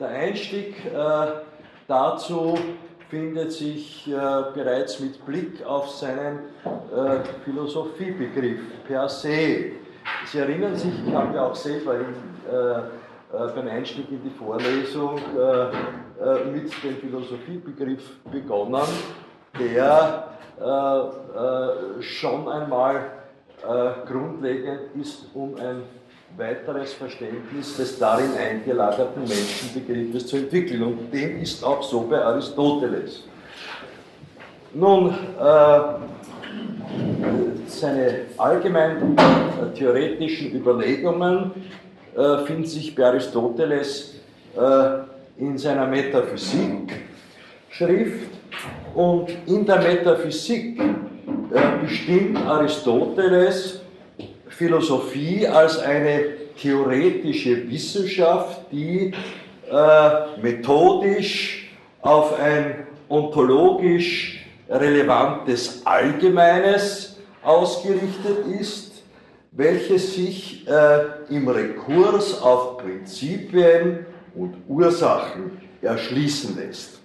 der Einstieg äh, dazu findet sich äh, bereits mit Blick auf seinen äh, Philosophiebegriff per se. Sie erinnern sich, ich habe ja auch selber in, äh, äh, beim Einstieg in die Vorlesung äh, mit dem Philosophiebegriff begonnen, der schon einmal grundlegend ist, um ein weiteres Verständnis des darin eingelagerten Menschenbegriffes zu entwickeln. Und dem ist auch so bei Aristoteles. Nun, äh, seine allgemein äh, theoretischen Überlegungen äh, finden sich bei Aristoteles äh, in seiner Metaphysik-Schrift und in der Metaphysik äh, bestimmt Aristoteles Philosophie als eine theoretische Wissenschaft, die äh, methodisch auf ein ontologisch relevantes Allgemeines ausgerichtet ist, welches sich äh, im Rekurs auf Prinzipien und Ursachen erschließen lässt.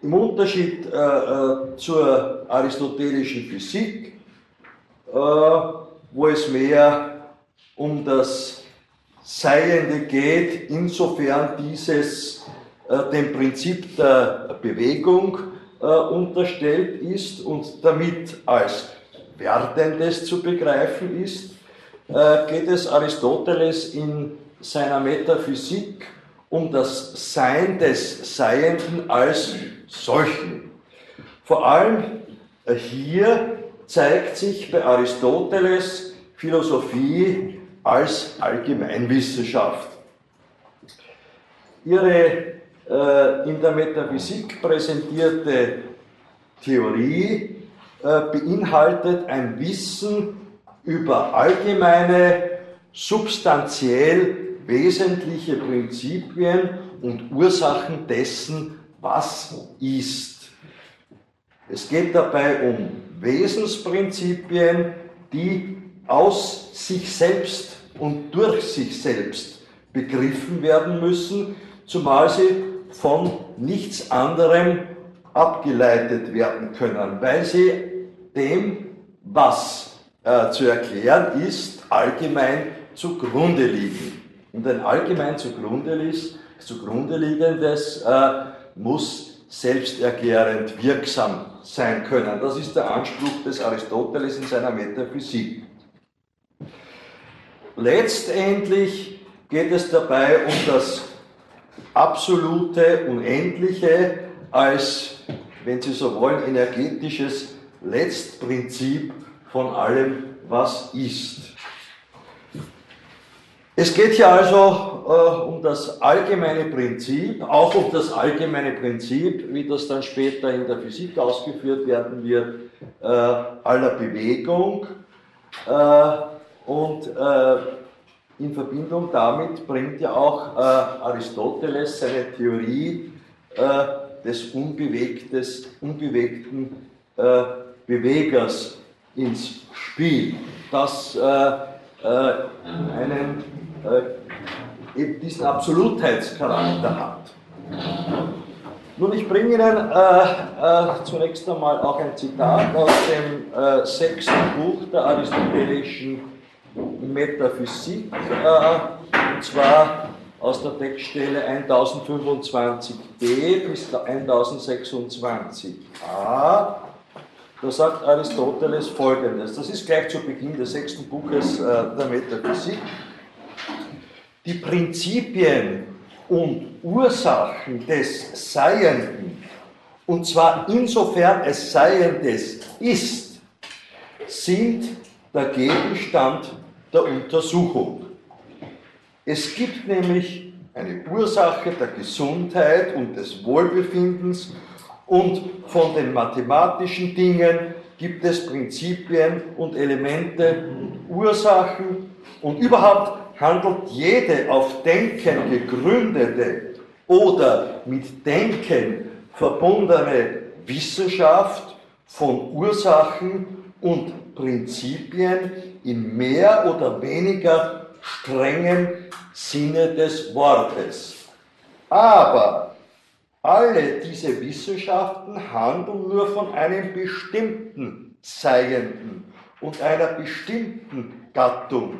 Im Unterschied äh, äh zur aristotelischen Physik wo es mehr um das Seiende geht, insofern dieses äh, dem Prinzip der Bewegung äh, unterstellt ist und damit als Werdendes zu begreifen ist, geht es Aristoteles in seiner Metaphysik um das Sein des Seienden als solchen. Vor allem hier zeigt sich bei Aristoteles Philosophie als Allgemeinwissenschaft. Ihre äh, in der Metaphysik präsentierte Theorie äh, beinhaltet ein Wissen über allgemeine, substanziell wesentliche Prinzipien und Ursachen dessen, was ist. Es geht dabei um Wesensprinzipien, die aus sich selbst und durch sich selbst begriffen werden müssen, zumal sie von nichts anderem abgeleitet werden können, weil sie dem, was äh, zu erklären ist, allgemein zugrunde liegen. Und ein allgemein zugrunde, liest, zugrunde liegendes äh, muss selbsterklärend wirksam sein können. Das ist der Anspruch des Aristoteles in seiner Metaphysik. Letztendlich geht es dabei um das absolute, unendliche als, wenn Sie so wollen, energetisches Letztprinzip von allem, was ist. Es geht hier also äh, um das allgemeine Prinzip, auch um das allgemeine Prinzip, wie das dann später in der Physik ausgeführt werden wird, äh, aller Bewegung. Äh, und äh, in Verbindung damit bringt ja auch äh, Aristoteles seine Theorie äh, des unbewegten Bewegers ins Spiel, das einen äh, eben diesen Absolutheitscharakter hat. Nun, ich bringe Ihnen äh, äh, zunächst einmal auch ein Zitat aus dem äh, sechsten Buch der aristotelischen Metaphysik, äh, und zwar aus der Textstelle 1025b bis 1026a. Da sagt Aristoteles folgendes: Das ist gleich zu Beginn des sechsten Buches äh, der Metaphysik die Prinzipien und Ursachen des Seienden, und zwar insofern es Seiendes ist, sind der Gegenstand der Untersuchung. Es gibt nämlich eine Ursache der Gesundheit und des Wohlbefindens und von den mathematischen Dingen gibt es Prinzipien und Elemente und Ursachen und überhaupt handelt jede auf Denken gegründete oder mit Denken verbundene Wissenschaft von Ursachen und Prinzipien in mehr oder weniger strengen Sinne des Wortes. Aber alle diese Wissenschaften handeln nur von einem bestimmten Seienden und einer bestimmten Gattung,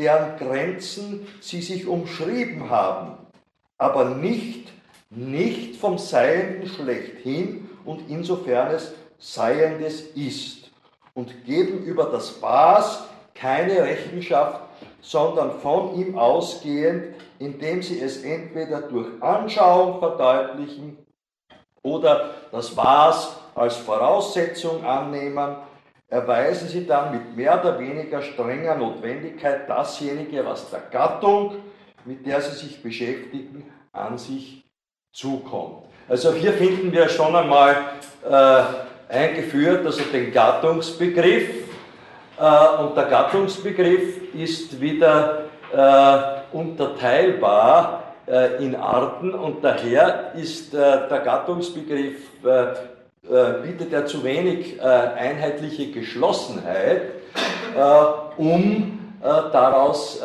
deren Grenzen sie sich umschrieben haben, aber nicht, nicht vom Seienden schlechthin und insofern es Seiendes ist und geben über das Was keine Rechenschaft, sondern von ihm ausgehend, indem sie es entweder durch Anschauung verdeutlichen oder das Was als Voraussetzung annehmen, erweisen sie dann mit mehr oder weniger strenger Notwendigkeit dasjenige, was der Gattung, mit der sie sich beschäftigen, an sich zukommt. Also hier finden wir schon einmal äh, eingeführt, also den Gattungsbegriff. Äh, und der Gattungsbegriff ist wieder äh, unterteilbar äh, in Arten und daher ist äh, der Gattungsbegriff, äh, bietet er zu wenig einheitliche Geschlossenheit, um daraus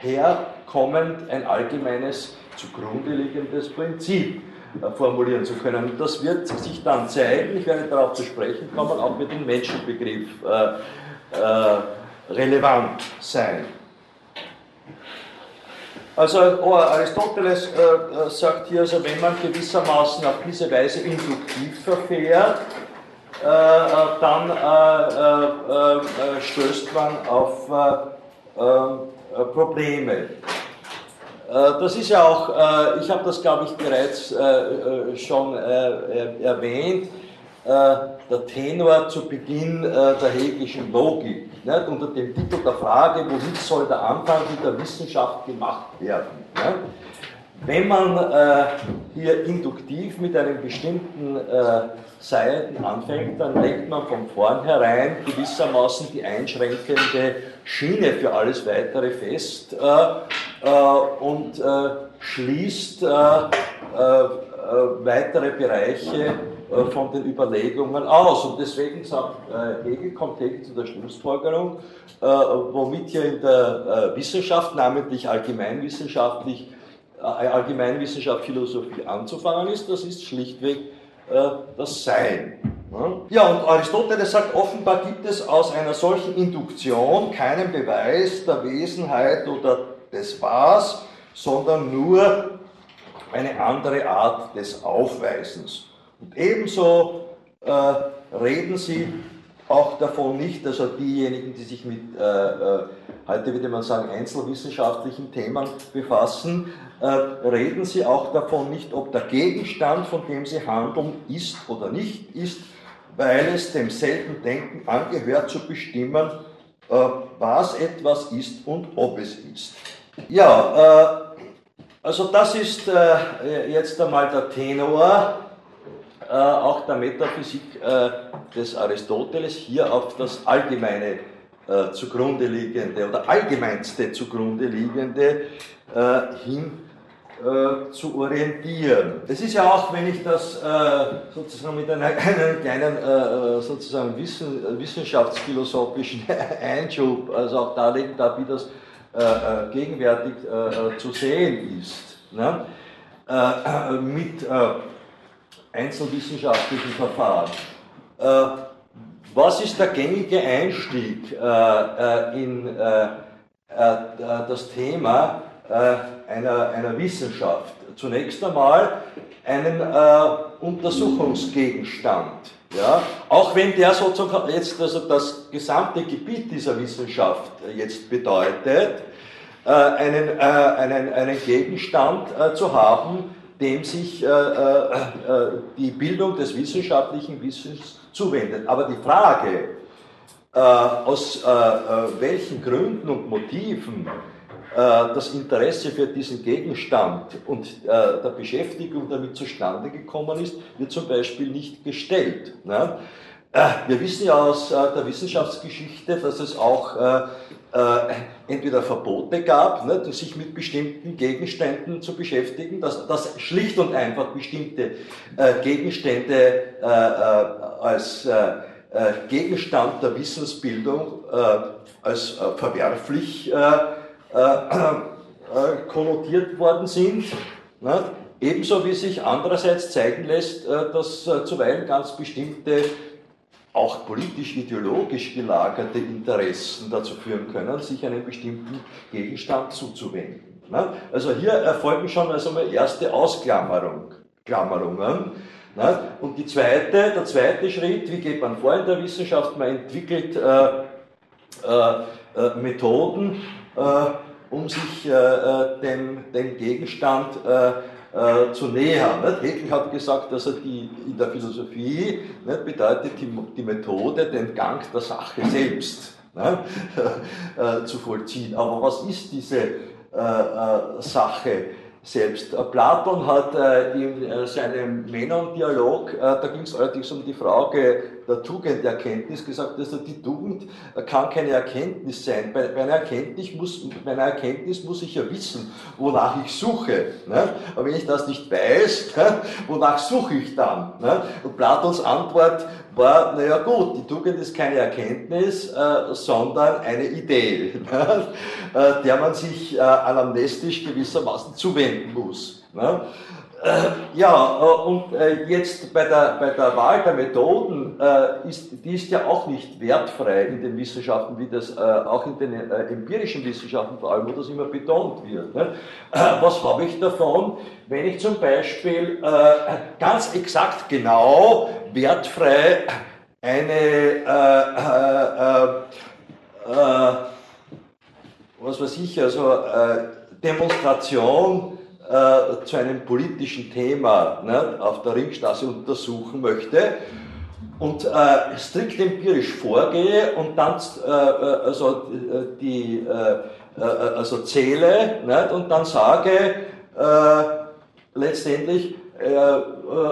herkommend ein allgemeines zugrunde liegendes Prinzip äh, formulieren zu können. Und das wird sich dann zeigen, ich werde darauf zu sprechen kommen, auch mit dem Menschenbegriff äh, äh, relevant sein. Also oh, Aristoteles äh, äh, sagt hier, also wenn man gewissermaßen auf diese Weise induktiv verfährt, äh, dann stößt man auf Probleme. Äh, das ist ja auch, äh, ich habe das glaube ich bereits äh, schon erwähnt, der Tenor zu Beginn der hegelischen Logik, nicht? unter dem Titel der Frage, womit soll der Anfang mit der Wissenschaft gemacht werden. Nicht? Wenn man äh, hier induktiv mit einem bestimmten äh, Seiten anfängt, dann legt man von vornherein gewissermaßen die einschränkende Schiene für alles Weitere fest äh, äh und äh, schließt äh, weitere Bereiche von den Überlegungen aus. Und deswegen sagt Hegel, kommt Hegel zu der Schlussfolgerung, womit hier in der Wissenschaft, namentlich allgemeinwissenschaftlich, äh, Allgemeinwissenschaft, Philosophie anzufangen ist, das ist schlichtweg äh, das Sein. Ja, und Aristoteles sagt, offenbar gibt es aus einer solchen Induktion keinen Beweis der Wesenheit oder des Was, sondern nur eine andere Art des Aufweisens. Und ebenso äh, reden sie auch davon nicht, also diejenigen, die sich mit, äh, äh, heute würde man sagen, einzelwissenschaftlichen Themen befassen, äh, reden sie auch davon nicht, ob der Gegenstand, von dem sie handeln, ist oder nicht ist, weil es demselben Denken angehört zu bestimmen, äh, was etwas ist und ob es ist. Ja, äh, also das ist äh, jetzt einmal der Tenor äh, auch der Metaphysik äh, des Aristoteles hier auf das allgemeine äh, zugrunde liegende oder allgemeinste zugrunde liegende hin zu orientieren. Es ist ja auch, wenn ich das sozusagen mit einer, einem kleinen sozusagen Wissen, wissenschaftsphilosophischen Einschub, also auch darlegen darf, wie das gegenwärtig zu sehen ist. Ne? mit einzelwissenschaftlichen Verfahren. Äh, was ist der gängige Einstieg äh, äh, in das Thema einer, einer Wissenschaft? Zunächst einmal einen Untersuchungsgegenstand. Ja, auch wenn der sozusagen jetzt also das gesamte Gebiet dieser Wissenschaft jetzt bedeutet, einen, einen, einen Gegenstand zu haben, dem sich äh, äh, äh, die Bildung des wissenschaftlichen Wissens zuwendet. Aber die Frage, äh, aus äh, äh, welchen Gründen und Motiven das Interesse für diesen Gegenstand und der Beschäftigung damit zustande gekommen ist, wird zum Beispiel nicht gestellt. Ne? Wir wissen ja aus der Wissenschaftsgeschichte, dass es auch äh, entweder Verbote gab, ne, sich mit bestimmten Gegenständen zu beschäftigen, dass, dass schlicht und einfach bestimmte äh, Gegenstände äh, äh als äh, äh, Gegenstand der Wissensbildung als verwerflich konnotiert worden sind. Ne? Ebenso wie sich andererseits zeigen lässt, dass zuweilen ganz bestimmte auch politisch-ideologisch gelagerte Interessen dazu führen können, sich einem bestimmten Gegenstand zuzuwenden. Ne? Also hier erfolgen schon also mal erste Ausklammerungen. Ne? Und die zweite, der zweite Schritt, wie geht man vor in der Wissenschaft? Man entwickelt äh, äh, äh Methoden, äh, um sich äh, äh, dem, dem Gegenstand äh, zu nähern. Nicht? Hegel hat gesagt, dass er die, in der Philosophie nicht, bedeutet die, die Methode, den Gang der Sache selbst ne, äh, zu vollziehen. Aber was ist diese äh, äh Sache? selbst. Äh, Platon hat äh, in äh, seinem Menon-Dialog, da ging es allerdings um die Frage der Tugenderkenntnis, gesagt, dass die Tugend kann keine Erkenntnis sein. Bei, einer Erkenntnis muss, bei einer Erkenntnis muss ich ja wissen, wonach ich suche. Ne? Aber wenn ich das nicht weiß, ne, wonach suche ich dann? Ne? Und Platons Antwort war, naja gut, die Tugend ist keine Erkenntnis, äh, sondern eine Idee, ne? äh, der man sich äh, anamnestisch gewissermaßen zuwenden muss. Ne? Äh, ja, äh, und äh, jetzt bei der, bei der Wahl der Methoden, ist, die ist ja auch nicht wertfrei in den Wissenschaften, wie das auch in den empirischen Wissenschaften vor allem, wo das immer betont wird. Ne? Was habe ich davon, wenn ich zum Beispiel ganz exakt genau wertfrei eine was weiß ich, also Demonstration äh, zu einem politischen Thema ne, auf der Ringstraße untersuchen möchte und äh, strikt empirisch vorgehe und dann äh, äh also, äh, die, also zähle ne, und dann sage letztendlich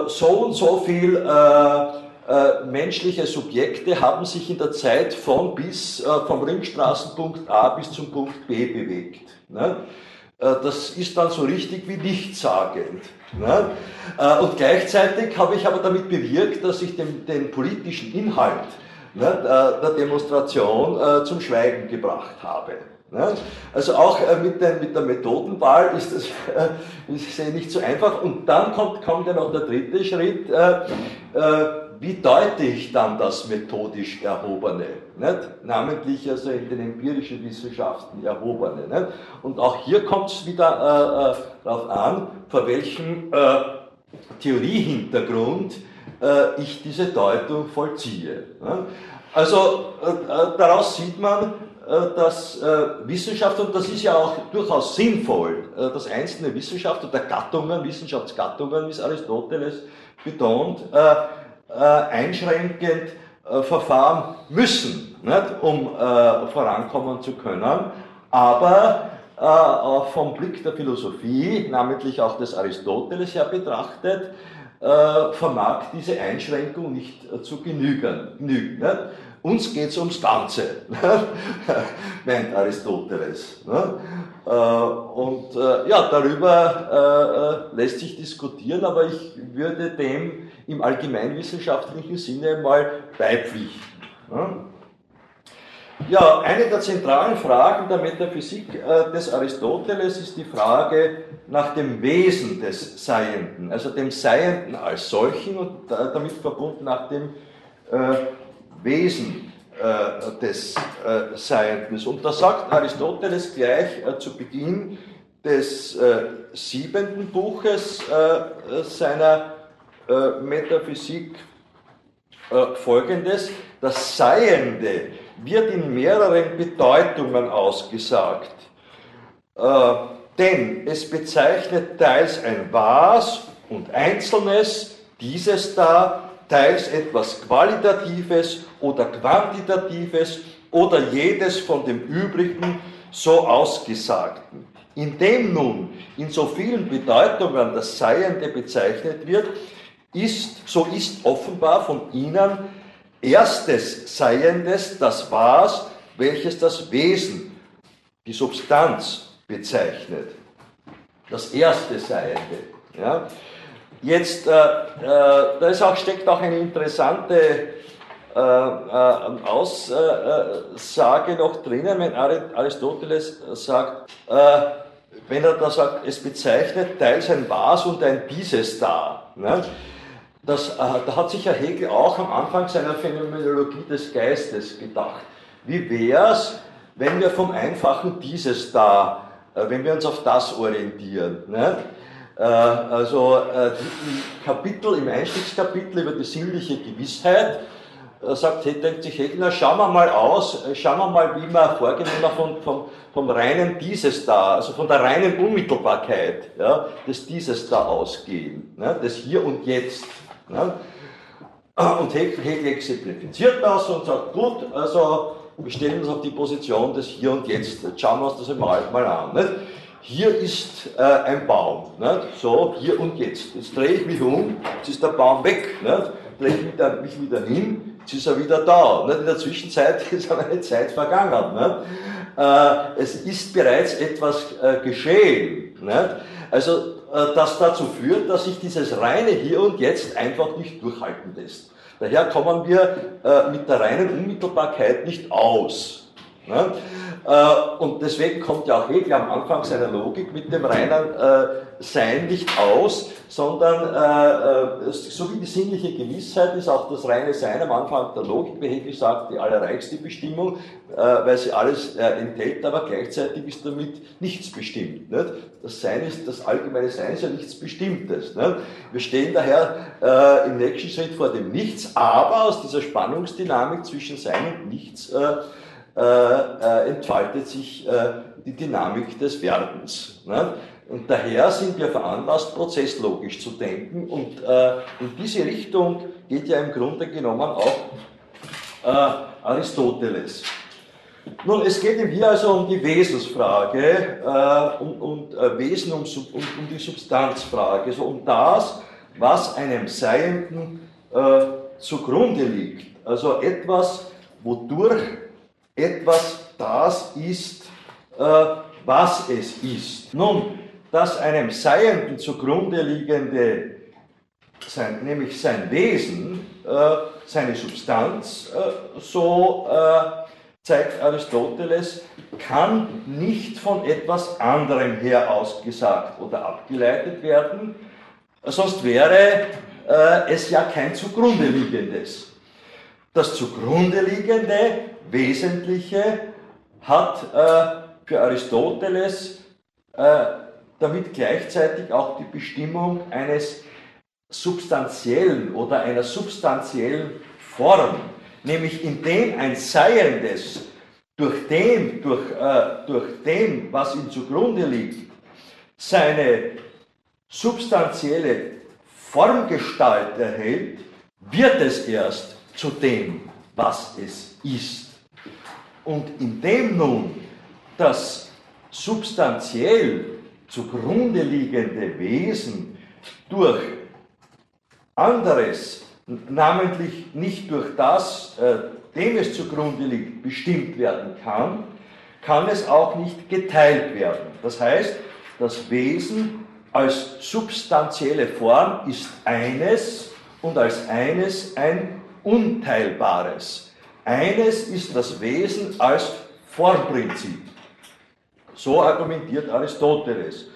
so und so viel menschliche Subjekte haben sich in der Zeit von bis vom Ringstraßenpunkt A bis zum Punkt B bewegt. Ne? Äh, das ist dann so richtig wie nichtssagend. Ne? Äh, und gleichzeitig habe ich aber damit bewirkt, dass ich den, den politischen Inhalt ne, der Demonstration äh, zum Schweigen gebracht habe. Ne? Also auch mit, den, mit der Methodenwahl ist das ist nicht so einfach. Und dann kommt, kommt ja noch der dritte Schritt wie deute ich dann das methodisch Erhobene? Nicht? Namentlich also in den empirischen Wissenschaften Erhobene. Nicht? Und auch hier kommt es wieder äh, äh, darauf an, vor welchem äh, Theoriehintergrund äh, ich diese Deutung vollziehe. Nicht? Also äh, äh, daraus sieht man, dass Wissenschaft, und das ist ja auch durchaus sinnvoll, dass einzelne Wissenschaft oder Gattungen, Wissenschaftsgattungen, wie es Aristoteles betont, äh, einschränkend äh, verfahren müssen, nicht, um äh, vorankommen zu können. Aber vom Blick der Philosophie, namentlich auch des Aristoteles her betrachtet, vermag diese Einschränkung nicht zu genügen. genügen? Uns geht es ums Ganze, meint Aristoteles. Und ja, darüber lässt sich diskutieren, aber ich würde dem im allgemeinwissenschaftlichen Sinne mal beipflichten. Ja, eine der zentralen Fragen der Metaphysik äh, des Aristoteles ist die Frage nach dem Wesen des Seienden, also dem Seienden als solchen und damit verbunden nach dem äh, Wesen äh, des Seienden. Und da sagt Aristoteles gleich zu Beginn des siebenten Buches seiner äh, Metaphysik äh, folgendes, das Seiende wird in mehreren Bedeutungen ausgesagt, äh, denn es bezeichnet teils ein Was und Einzelnes, dieses da, teils etwas Qualitatives oder Quantitatives oder jedes von dem übrigen so ausgesagten. Indem nun in so vielen Bedeutungen das Seiende bezeichnet wird, ist, so ist offenbar von ihnen erstes Seiendes das Was, welches das Wesen, die Substanz bezeichnet. Das erste Seiende. Ja. Jetzt, äh, äh, da ist auch, steckt auch eine interessante äh, äh, Aussage noch drinnen, wenn Aristoteles sagt, wenn er da sagt, es bezeichnet teils ein Was und ein Dieses da. Ne? Das, da hat sich ja Hegel auch am Anfang seiner Phänomenologie des Geistes gedacht. Wie wäre es, wenn wir vom einfachen Dieses da, wenn wir uns auf das orientieren? Ne? Äh, also äh, im Kapitel, im Einstiegskapitel über die sinnliche Gewissheit, äh, sagt, denkt sich Hegel, schauen wir mal aus, schauen wir mal, wie man vorgenommen von, vom, vom reinen Dieses da, also von der reinen Unmittelbarkeit ja, des Dieses da ausgehen, ne, des Hier und Jetzt. Ne. Und Hegel, Hegel exemplifiziert das und sagt, gut, also wir stellen uns auf die Position des Hier und Jetzt, jetzt schauen wir uns das einmal mal an. Nicht? hier ist äh, ein Baum, nicht? so, hier und jetzt. Jetzt drehe ich mich um, jetzt ist der Baum weg, drehe ich mich, mich wieder hin, jetzt ist er wieder da. Nicht? In der Zwischenzeit ist aber eine Zeit vergangen. Äh, es ist bereits etwas äh, geschehen. Nicht? Also das dazu führt, dass sich dieses reine Hier und Jetzt einfach nicht durchhalten lässt. Daher kommen wir äh, mit der reinen Unmittelbarkeit nicht aus. Nicht? Äh, und deswegen kommt ja auch Hegel am Anfang seiner Logik mit dem reinen äh, Sein nicht aus, sondern äh, so wie die sinnliche Gewissheit ist auch das reine Sein am Anfang der Logik, wie Hegel sagt, die allerreichste Bestimmung, weil sie alles enthält, aber gleichzeitig ist damit nichts bestimmt. Das Sein ist, das allgemeine Sein ist ja nichts Bestimmtes. Nicht? Wir stehen daher im nächsten Schritt vor dem Nichts, aber aus dieser Spannungsdynamik zwischen Sein und Nichts äh, äh, entfaltet sich äh, die Dynamik des Werdens. Ne? Und daher sind wir veranlasst, prozesslogisch zu denken. Und äh, in diese Richtung geht ja im Grunde genommen auch äh, Aristoteles. Nun, es geht ihm hier also um die Wesensfrage äh, und, und Wesen um, um, um, die Substanzfrage, so um das, was einem Seienden zugrunde liegt. Also etwas, wodurch etwas das ist, äh, was es ist. Nun, das einem Seienden zugrunde liegende, sein, nämlich sein Wesen, äh, seine Substanz, äh, so äh, zeigt Aristoteles, kann nicht von etwas anderem her ausgesagt oder abgeleitet werden, sonst wäre äh, es ja kein zugrunde liegendes. Das zugrunde liegende Wesentliche hat äh, für Aristoteles äh, damit gleichzeitig auch die Bestimmung eines substanziellen oder einer substanziellen Form, nämlich indem ein Seiendes durch dem, durch, äh, durch dem, was ihm zugrunde liegt, seine substanzielle Formgestalt erhält, wird es erst zu dem, was es ist. Und indem nun das substanziell zugrunde liegende Wesen durch anderes, namentlich nicht durch das, äh, dem es zugrunde liegt, bestimmt werden kann, kann es auch nicht geteilt werden. Das heißt, das Wesen als substanzielle Form ist eines und als eines ein Unteilbares. Eines ist das Wesen als Formprinzip. So argumentiert Aristoteles.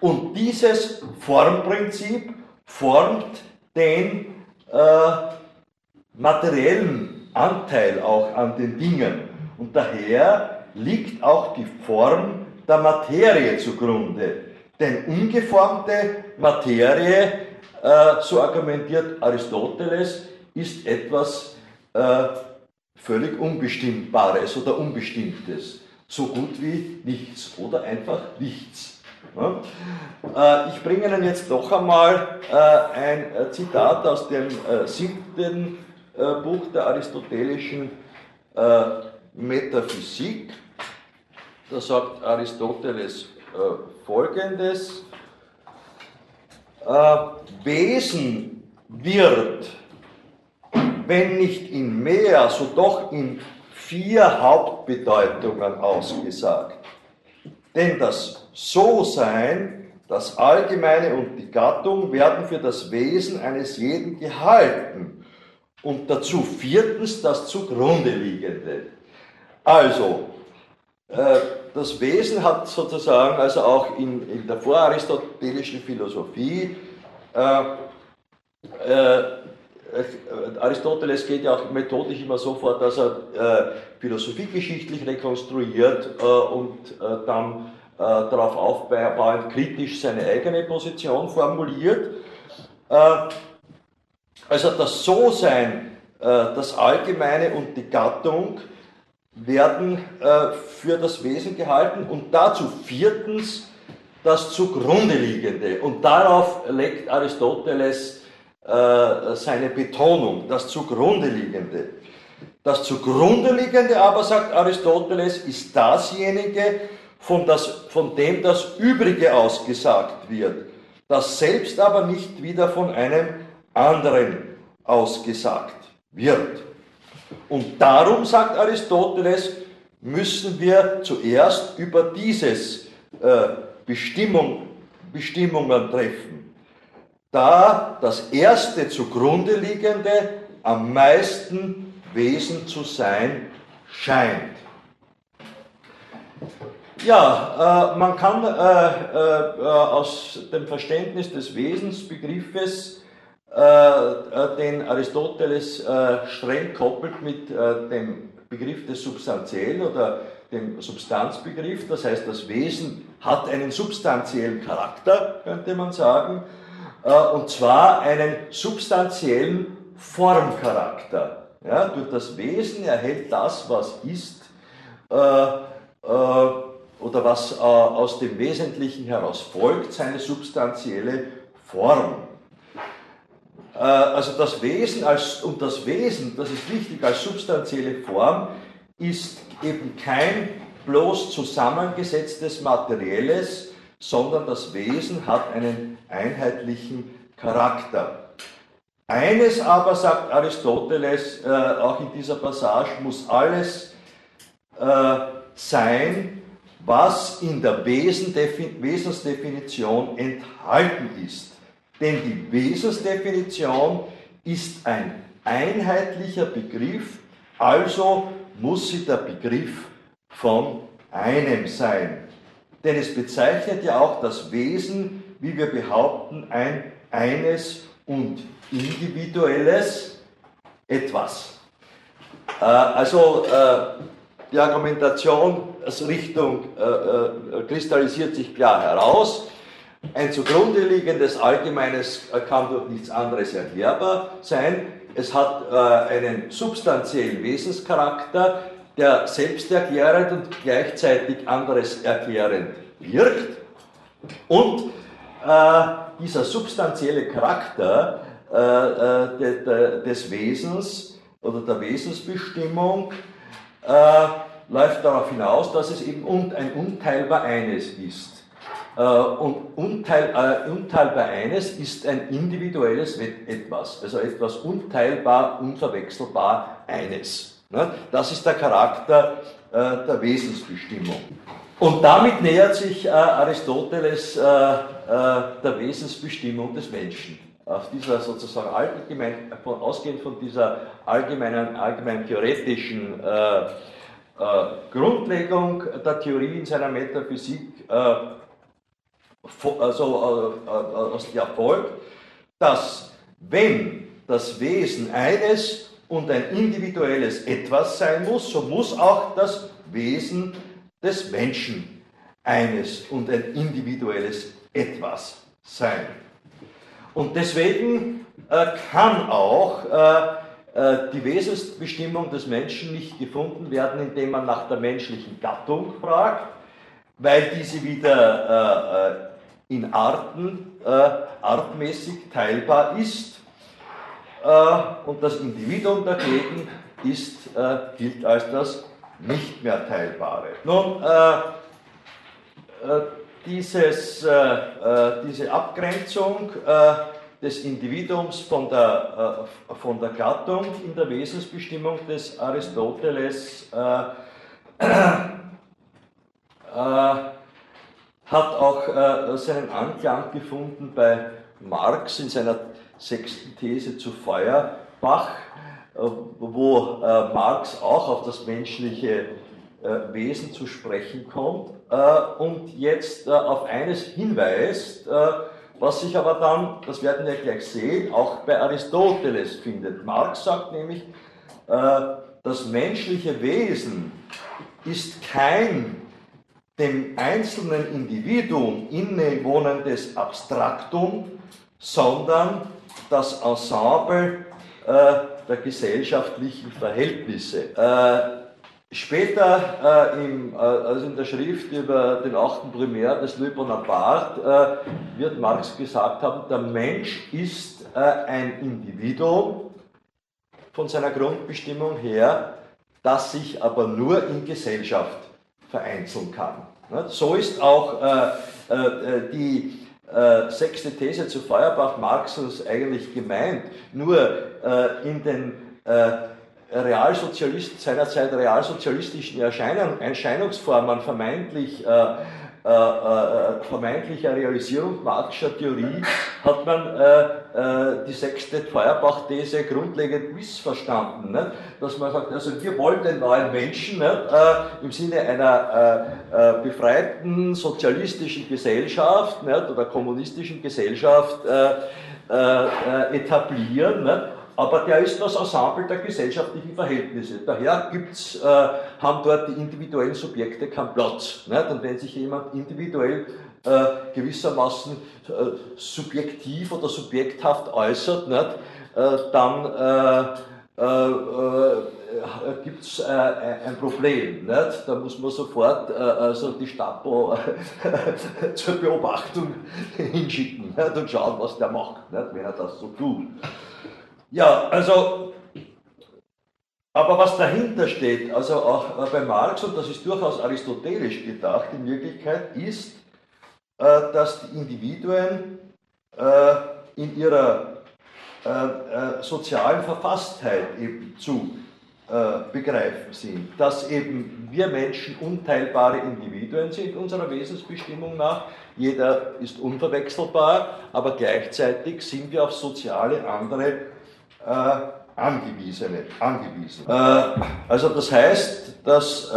Und dieses Formprinzip formt den äh, materiellen Anteil auch an den Dingen. Und daher liegt auch die Form der Materie zugrunde. Denn ungeformte Materie, äh, so argumentiert Aristoteles, ist etwas äh, völlig Unbestimmbares oder Unbestimmtes. So gut wie nichts oder einfach nichts. Äh, ich bringe Ihnen jetzt noch einmal äh, ein äh, Zitat aus dem siebten Buch der aristotelischen Metaphysik. Da sagt Aristoteles folgendes: Wesen wird wenn nicht in mehr, so doch in vier Hauptbedeutungen ausgesagt. Denn das So-Sein, das Allgemeine und die Gattung werden für das Wesen eines jeden gehalten. und dazu viertens das zugrunde liegende. Also, äh, das Wesen hat sozusagen, also auch in, in der voraristotelischen Philosophie, äh, äh, Aristoteles geht ja auch methodisch immer so vor, dass er äh, philosophiegeschichtlich rekonstruiert äh, und dann darauf aufbauend kritisch seine eigene Position formuliert. also das So-Sein, das Allgemeine und die Gattung werden äh, für das Wesen gehalten und dazu viertens das zugrunde liegende. Und darauf legt Aristoteles äh, seine Betonung, das zugrunde liegende. Das zugrunde liegende aber, sagt Aristoteles, ist dasjenige, von, das, von dem das Übrige ausgesagt wird, das selbst aber nicht wieder von einem anderen ausgesagt wird. Und darum, sagt Aristoteles, müssen wir zuerst über dieses äh, Bestimmung, Bestimmungen treffen, da das erste zugrunde liegende am meisten Wesen zu sein scheint. Ja, äh, man kann äh, äh, äh aus dem Verständnis des Wesensbegriffes äh, äh, den Aristoteles streng koppelt mit dem Begriff des Substanziellen oder dem Substanzbegriff. Das heißt, das Wesen hat einen substanziellen Charakter, könnte man sagen, und zwar einen substanziellen Formcharakter. Ja, durch das Wesen erhält das, was ist, äh, äh, oder was äh, aus dem Wesentlichen heraus folgt, seine substanzielle Form. Äh, also das Wesen als, und das Wesen, das ist wichtig als substanzielle Form, ist eben kein bloß zusammengesetztes Materielles, sondern das Wesen hat einen einheitlichen Charakter. Eines aber, sagt Aristoteles äh, auch in dieser Passage, muss alles äh, sein, was in der Wesensdefinition enthalten ist. Denn die Wesensdefinition ist ein einheitlicher Begriff, also muss sie der Begriff von einem sein. Denn es bezeichnet ja auch das Wesen, wie wir behaupten, ein eines und individuelles etwas. Äh, also äh, die Argumentationsrichtung äh, kristallisiert sich klar heraus. Ein zugrunde liegendes Allgemeines kann durch nichts anderes erklärbar sein. Es hat äh, einen substanziellen Wesenscharakter, der selbsterklärend und gleichzeitig anderes erklärend wirkt. Und äh, dieser substanzielle Charakter äh, äh de, de, des Wesens oder der Wesensbestimmung äh, läuft darauf hinaus, dass es eben ein unteilbar eines ist. Äh, und unteil, äh, unteilbar eines ist ein individuelles etwas, also etwas unteilbar, unverwechselbar eines. Ne? Das ist der Charakter äh, der Wesensbestimmung. Und damit nähert sich Aristoteles der Wesensbestimmung des Menschen. Auf dieser sozusagen allgemein, ausgehend von dieser allgemeinen, allgemein theoretischen Grundlegung der Theorie in seiner Metaphysik also äh, äh, aus der folgt, dass wenn das Wesen eines und ein individuelles Etwas sein muss, so muss auch das Wesen des Menschen eines und ein individuelles Etwas sein. Und deswegen äh, kann auch äh, äh die Wesensbestimmung des Menschen nicht gefunden werden, indem man nach der menschlichen Gattung fragt, weil diese wieder äh, in Arten äh, artmäßig teilbar ist äh, und das Individuum dagegen ist, äh, gilt als das nicht mehr Teilbare. Nun, äh, äh, dieses, äh, diese Abgrenzung des Individuums von der, von der Gattung in der Wesensbestimmung des Aristoteles hat auch äh, seinen Anklang gefunden bei Marx in seiner sechsten These zu Feuerbach, wo Marx auch auf das menschliche Wesen zu sprechen kommt und jetzt auf eines hinweist, was sich aber dann, das werden wir gleich sehen, auch bei Aristoteles findet. Marx sagt nämlich, das menschliche Wesen ist kein dem einzelnen Individuum innewohnendes Abstraktum, sondern das Ensemble äh, der gesellschaftlichen Verhältnisse. Später äh, im, äh, also in der Schrift über den achten Primär des Louis Bonaparte äh, wird Marx gesagt haben, der Mensch ist äh, ein Individuum von seiner Grundbestimmung her, das sich aber nur in Gesellschaft vereinzeln kann. So ist auch äh, äh, die sechste These zu Feuerbach Marxens eigentlich gemeint. Nur in den Realsozialist, seinerzeit realsozialistischen Erscheinung, Erscheinungsformen vermeintlich äh, äh, äh, vermeintlicher Realisierung marxischer Theorie hat man äh, äh, die sechste Feuerbach-These grundlegend missverstanden. Nicht? Dass man sagt, also wir wollen den neuen Menschen? Äh, im Sinne einer befreiten sozialistischen Gesellschaft nicht? oder kommunistischen Gesellschaft etablieren. Nicht? Aber der ist das Ensemble der gesellschaftlichen Verhältnisse. Daher gibt's, äh, haben dort die individuellen Subjekte keinen Platz. Nicht? Und wenn sich jemand individuell äh, gewissermaßen äh, subjektiv oder subjekthaft äußert, nicht? Äh, dann äh, äh, gibt es äh, ein Problem. Nicht? Da muss man sofort äh, also die Stapo zur Beobachtung hinschicken nicht? und schauen, was der macht, nicht? wenn er das so tut. Ja, also, aber was dahinter steht, also auch bei Marx, und das ist durchaus aristotelisch gedacht in Wirklichkeit, ist, äh, dass die Individuen äh, in ihrer äh, sozialen Verfasstheit eben zu begreifen sind, dass eben wir Menschen unteilbare Individuen sind unserer Wesensbestimmung nach, jeder ist unverwechselbar, aber gleichzeitig sind wir auf soziale andere äh, Angewiesene, angewiesen. Äh, also das heißt, dass äh,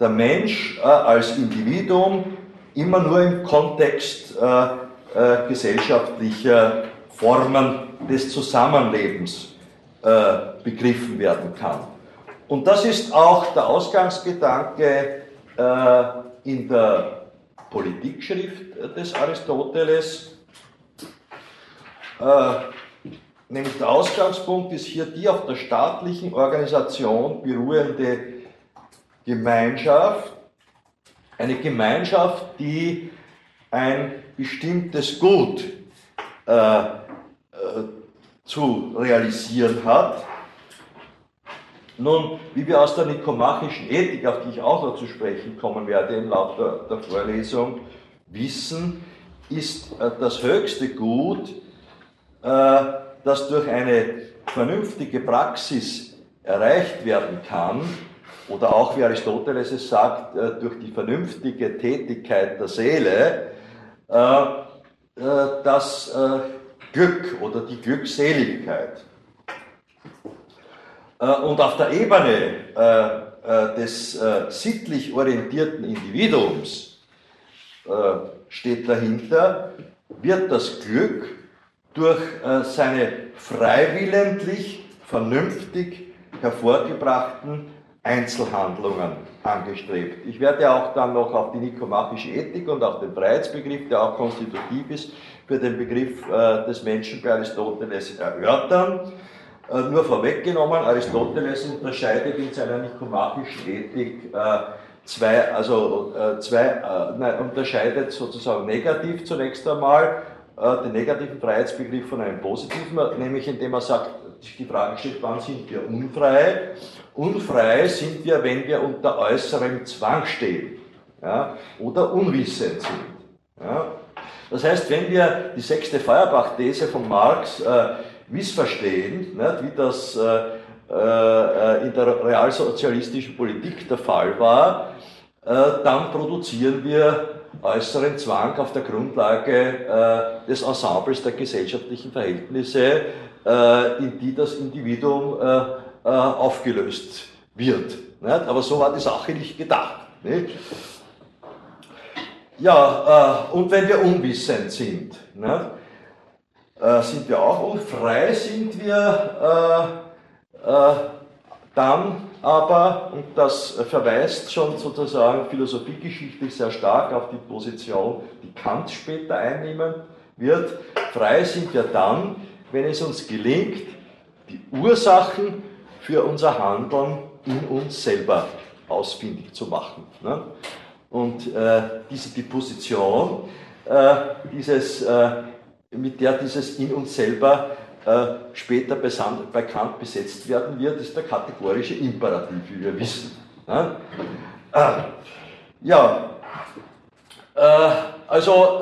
der Mensch äh, als Individuum immer nur im Kontext äh, äh, gesellschaftlicher Formen des Zusammenlebens begriffen werden kann. Und das ist auch der Ausgangsgedanke in der Politikschrift des Aristoteles. Nämlich der Ausgangspunkt ist hier die auf der staatlichen Organisation beruhende Gemeinschaft, eine Gemeinschaft, die ein bestimmtes Gut äh, äh, zu realisieren hat. Nun, wie wir aus der nikomachischen Ethik, auf die ich auch noch zu sprechen kommen werde im Laufe der, der Vorlesung, wissen, ist äh, das höchste Gut äh, das durch eine vernünftige Praxis erreicht werden kann, oder auch wie Aristoteles es sagt, äh, durch die vernünftige Tätigkeit der Seele, äh, äh, das Glück oder die Glückseligkeit. Und auf der Ebene des sittlich orientierten Individuums steht dahinter, wird das Glück durch äh, seine freiwillentlich, vernünftig hervorgebrachten Einzelhandlungen angestrebt. Ich werde auch dann noch auf die nikomachische Ethik und auf den Freiheitsbegriff, der auch konstitutiv ist, für den Begriff äh, des Menschen bei Aristoteles erörtern. Äh, nur vorweggenommen, Aristoteles unterscheidet in seiner nikomachischen Ethik zwei, also zwei, nein, unterscheidet sozusagen negativ zunächst einmal den negativen Freiheitsbegriff von einem positiven, nämlich indem er sagt, die Frage steht, wann sind wir unfrei? Unfrei sind wir, wenn wir unter äußerem Zwang stehen ja, oder unwissend sind. Ja. Das heißt, wenn wir die sechste Feuerbach-These von Marx äh, missverstehen, nicht, wie das äh, äh, in der realsozialistischen Politik der Fall war, äh, dann produzieren wir äußeren Zwang auf der Grundlage des Ensembles der gesellschaftlichen Verhältnisse, in die das Individuum aufgelöst wird. Aber so war die Sache nicht gedacht. Ja, und wenn wir unwissend sind, sind wir auch unfrei, sind wir dann aber, und das verweist schon sozusagen philosophiegeschichtlich sehr stark auf die Position, die Kant später einnehmen wird, frei sind wir dann, wenn es uns gelingt, die Ursachen für unser Handeln in uns selber ausfindig zu machen. Ne? Und äh, diese die Position, äh, dieses, äh, mit der dieses in uns selber später bei Kant besetzt werden wird, ist der kategorische Imperativ, wie wir wissen. Ja, äh, ja äh, also,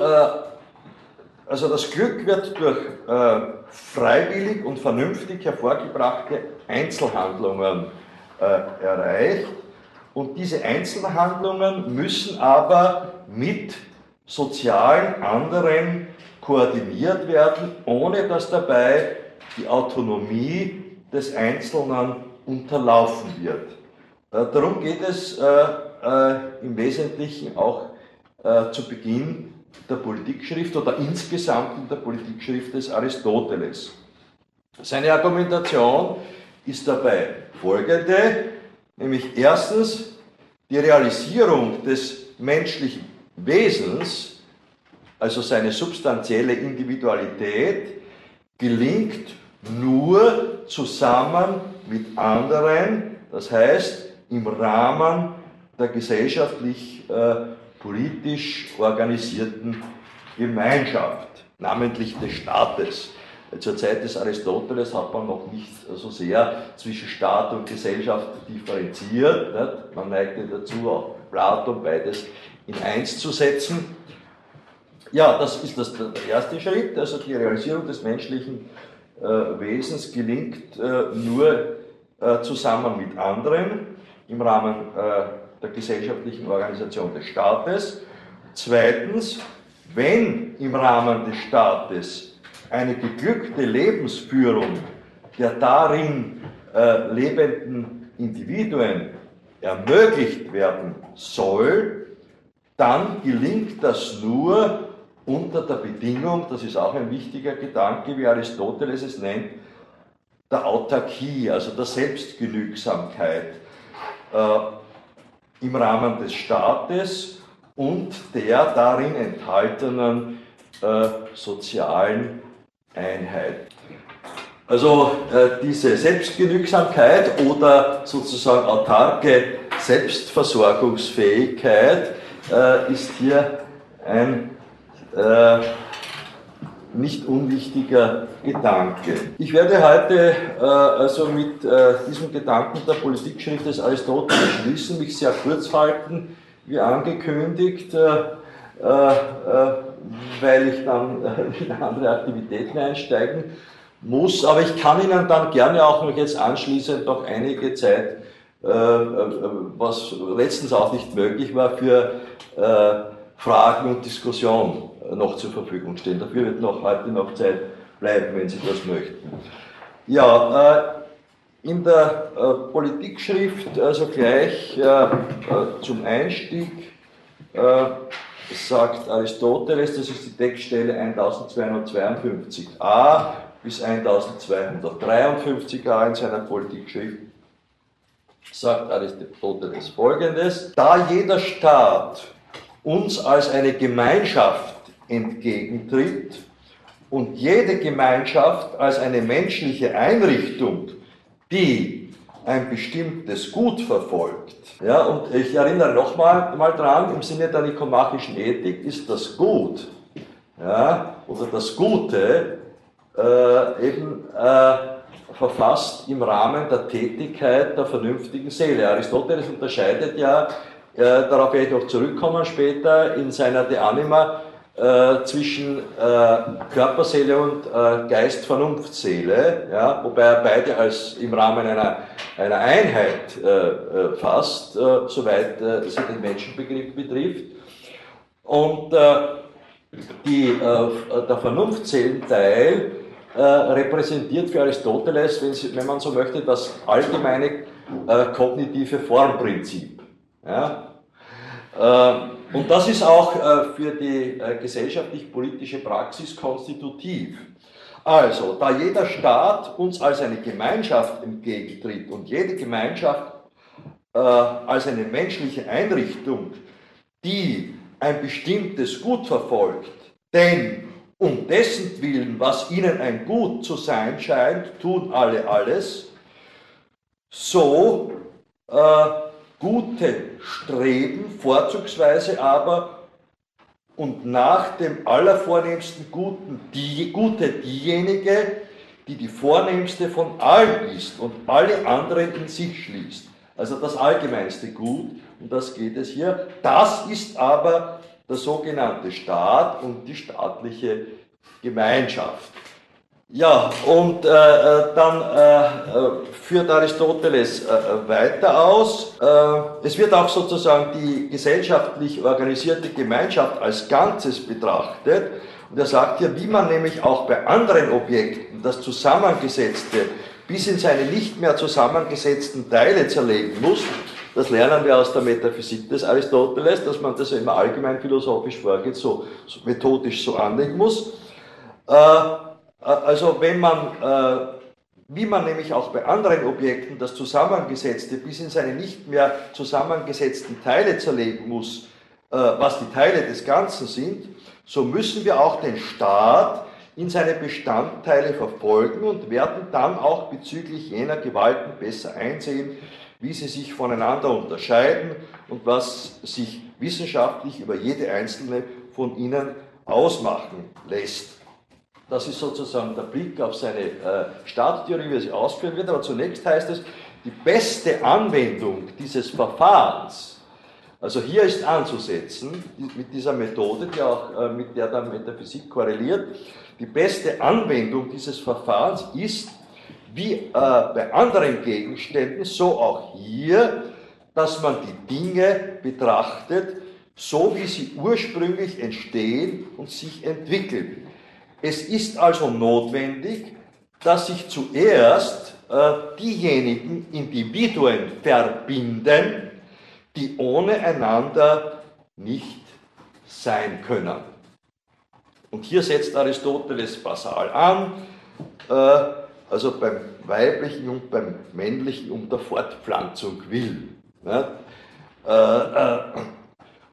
also das Glück wird durch freiwillig und vernünftig hervorgebrachte Einzelhandlungen erreicht. Und diese Einzelhandlungen müssen aber mit sozialen anderen koordiniert werden, ohne dass dabei die Autonomie des Einzelnen unterlaufen wird. Äh, darum geht es äh, äh, im Wesentlichen auch zu Beginn der Politikschrift oder insgesamt in der Politikschrift des Aristoteles. Seine Argumentation ist dabei folgende, nämlich erstens die Realisierung des menschlichen Wesens also seine substanzielle Individualität, gelingt nur zusammen mit anderen, das heißt im Rahmen der gesellschaftlich äh, politisch organisierten Gemeinschaft, namentlich des Staates. Zur Zeit des Aristoteles hat man noch nicht so sehr zwischen Staat und Gesellschaft differenziert. Nicht? Man neigte dazu, auch Platon beides in eins zu setzen. Ja, das ist das, der erste Schritt, also die Realisierung des menschlichen äh, Wesens gelingt äh, nur äh, zusammen mit anderen im Rahmen äh, der gesellschaftlichen Organisation des Staates. Zweitens, wenn im Rahmen des Staates eine geglückte Lebensführung der darin äh, lebenden Individuen ermöglicht werden soll, dann gelingt das nur unter der Bedingung, das ist auch ein wichtiger Gedanke, wie Aristoteles es nennt, der Autarkie, also der Selbstgenügsamkeit äh, im Rahmen des Staates und der darin enthaltenen äh, sozialen Einheit. Also äh, diese Selbstgenügsamkeit oder sozusagen autarke Selbstversorgungsfähigkeit äh, ist hier ein äh, nicht unwichtiger Gedanke. Ich werde heute äh, also mit äh, diesem Gedanken der Politikschrift des Aristoteles schließen, mich sehr kurz halten, wie angekündigt, äh, äh, äh weil ich dann in andere Aktivitäten einsteigen muss. Aber ich kann Ihnen dann gerne auch noch jetzt anschließend noch einige Zeit, was letztens auch nicht möglich war, für Fragen und Diskussion noch zur Verfügung stehen. Dafür wird noch heute noch Zeit bleiben, wenn Sie das möchten. Ja, äh, in der äh, Politikschrift, also gleich zum Einstieg, sagt Aristoteles, das ist die Textstelle 1252a bis 1253a in seiner Politikschrift, sagt Aristoteles folgendes: Da jeder Staat uns als eine Gemeinschaft entgegentritt und jede Gemeinschaft als eine menschliche Einrichtung, die ein bestimmtes Gut verfolgt. Ja, und ich erinnere nochmal mal dran, im Sinne der nikomachischen Ethik ist das Gut ja, oder das Gute äh, eben äh, verfasst im Rahmen der Tätigkeit der vernünftigen Seele. Aristoteles unterscheidet ja, äh, darauf werde ich noch zurückkommen später, in seiner De Anima äh, zwischen äh, Körperseele und äh, Geist-Vernunftseele, ja, wobei er beide als im Rahmen einer, einer Einheit äh, äh, fasst, äh, soweit sie den Menschenbegriff betrifft. Und die, der Vernunftzellenteil äh, repräsentiert für Aristoteles, wenn, Sie, wenn, man so möchte, das allgemeine kognitive Formprinzip. Ja? Äh, und das ist auch äh, für die äh, gesellschaftlich-politische Praxis konstitutiv. Also, da jeder Staat uns als eine Gemeinschaft entgegentritt und jede Gemeinschaft als eine menschliche Einrichtung, die ein bestimmtes Gut verfolgt, denn um dessen Willen, was ihnen ein Gut zu sein scheint, tun alle alles, so äh, gute Streben, vorzugsweise aber und nach dem allervornehmsten Guten, die Gute diejenige, die die vornehmste von allen ist und alle anderen in sich schließt. Also das allgemeinste Gut, um das geht es hier. Das ist aber der sogenannte Staat und die staatliche Gemeinschaft. Ja, und äh, äh dann äh, äh, führt Aristoteles äh, äh, weiter aus. es wird auch sozusagen die gesellschaftlich organisierte Gemeinschaft als Ganzes betrachtet. Und er sagt hier, wie man nämlich auch bei anderen Objekten das Zusammengesetzte bis in seine nicht mehr zusammengesetzten Teile zerlegen muss, das lernen wir aus der Metaphysik des Aristoteles, dass man das immer allgemein philosophisch vorgeht, so, so methodisch so anlegen muss. Äh, äh, also wenn man, äh, wie man nämlich auch bei anderen Objekten das Zusammengesetzte bis in seine nicht mehr zusammengesetzten Teile zerlegen muss, was die Teile des Ganzen sind, so müssen wir auch den Staat in seine Bestandteile verfolgen und werden dann auch bezüglich jener Gewalten besser einsehen, wie sie sich voneinander unterscheiden und was sich wissenschaftlich über jede einzelne von ihnen ausmachen lässt. Das ist sozusagen der Blick auf seine äh, Starttheorie, wie sie ausführen wird. Aber zunächst heißt es, die beste Anwendung dieses Verfahrens, also hier ist anzusetzen, mit dieser Methode, die auch äh, mit der dann Metaphysik korreliert, die beste Anwendung dieses Verfahrens ist wie äh, bei anderen Gegenständen, so auch hier, dass man die Dinge betrachtet, so wie sie ursprünglich entstehen und sich entwickeln. Es ist also notwendig, dass sich zuerst äh, diejenigen Individuen verbinden, die ohne einander nicht sein können. Und hier setzt Aristoteles basal an. Äh, also beim weiblichen und beim männlichen um der Fortpflanzung will. Ne? Äh, äh,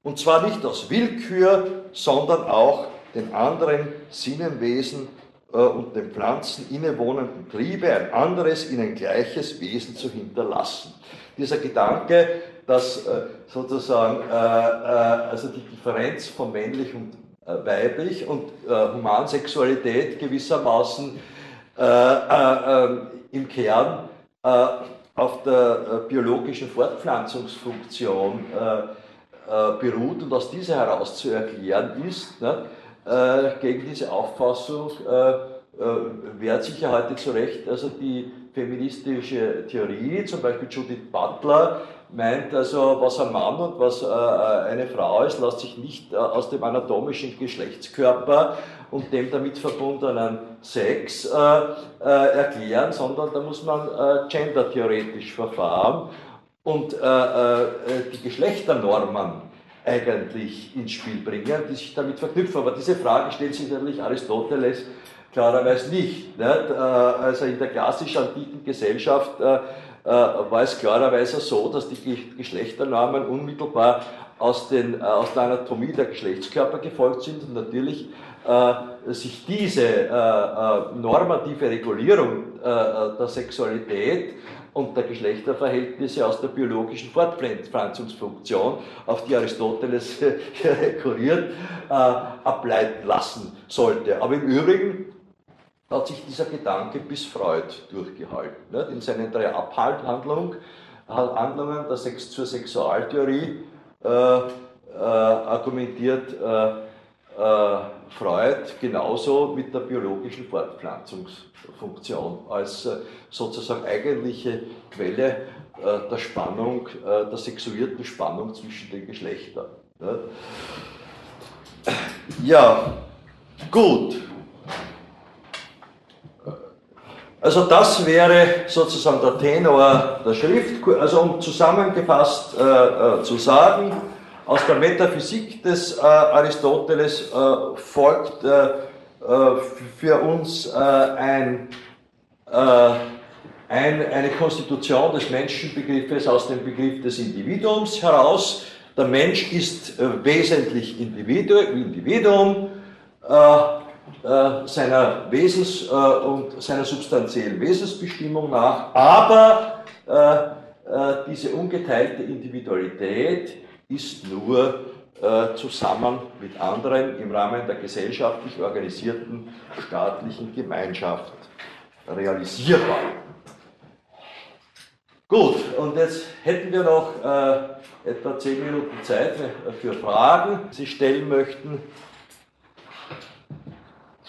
und zwar nicht aus Willkür, sondern auch den anderen Sinnenwesen äh, und den Pflanzen innewohnenden Triebe ein anderes, ihnen gleiches Wesen zu hinterlassen. Dieser Gedanke, dass äh, sozusagen äh, also die Differenz von männlich und weiblich und Humansexualität gewissermaßen im Kern auf der biologischen Fortpflanzungsfunktion beruht und aus dieser heraus zu erklären ist. Ne, gegen diese Auffassung wehrt sich ja heute zu Recht also die feministische Theorie, zum Beispiel Judith Butler, meint also, was ein Mann und was eine Frau ist, lässt sich nicht aus dem anatomischen Geschlechtskörper und dem damit verbundenen Sex äh, äh, erklären, sondern da muss man äh, gendertheoretisch verfahren und äh, äh, die Geschlechternormen eigentlich ins Spiel bringen, die sich damit verknüpfen. Aber diese Frage stellt sich natürlich Aristoteles klarerweise nicht. nicht? Äh, also in der klassisch antiken Gesellschaft war es klarerweise so, dass die Geschlechternormen unmittelbar aus, den, aus der Anatomie der Geschlechtskörper gefolgt sind und natürlich äh, sich diese äh, äh, normative Regulierung der Sexualität und der Geschlechterverhältnisse aus der biologischen Fortpflanzungsfunktion, auf die Aristoteles rekurriert, ableiten lassen sollte. Aber im Übrigen hat sich dieser Gedanke bis Freud durchgehalten. In seinen drei Abhalthandlungen zur Sexualtheorie argumentiert äh, Freud genauso mit der biologischen Fortpflanzungsfunktion als äh, sozusagen eigentliche Quelle äh, der Spannung, der sexuierten Spannung zwischen den Geschlechtern. Ja, gut. Also das wäre sozusagen der Tenor der Schrift. Also um zusammengefasst äh, äh, zu sagen, aus der Metaphysik des äh, Aristoteles äh, folgt äh, äh, für uns ein, ein, eine Konstitution des Menschenbegriffes aus dem Begriff des Individuums heraus. Der Mensch ist wesentlich Individu Individuum äh, seiner Wesens- äh, und seiner substanziellen Wesensbestimmung nach, aber äh, diese ungeteilte Individualität ist nur zusammen mit anderen im Rahmen der gesellschaftlich organisierten staatlichen Gemeinschaft realisierbar. Gut, und jetzt hätten wir noch äh, etwa zehn Minuten Zeit für Fragen, die Sie stellen möchten.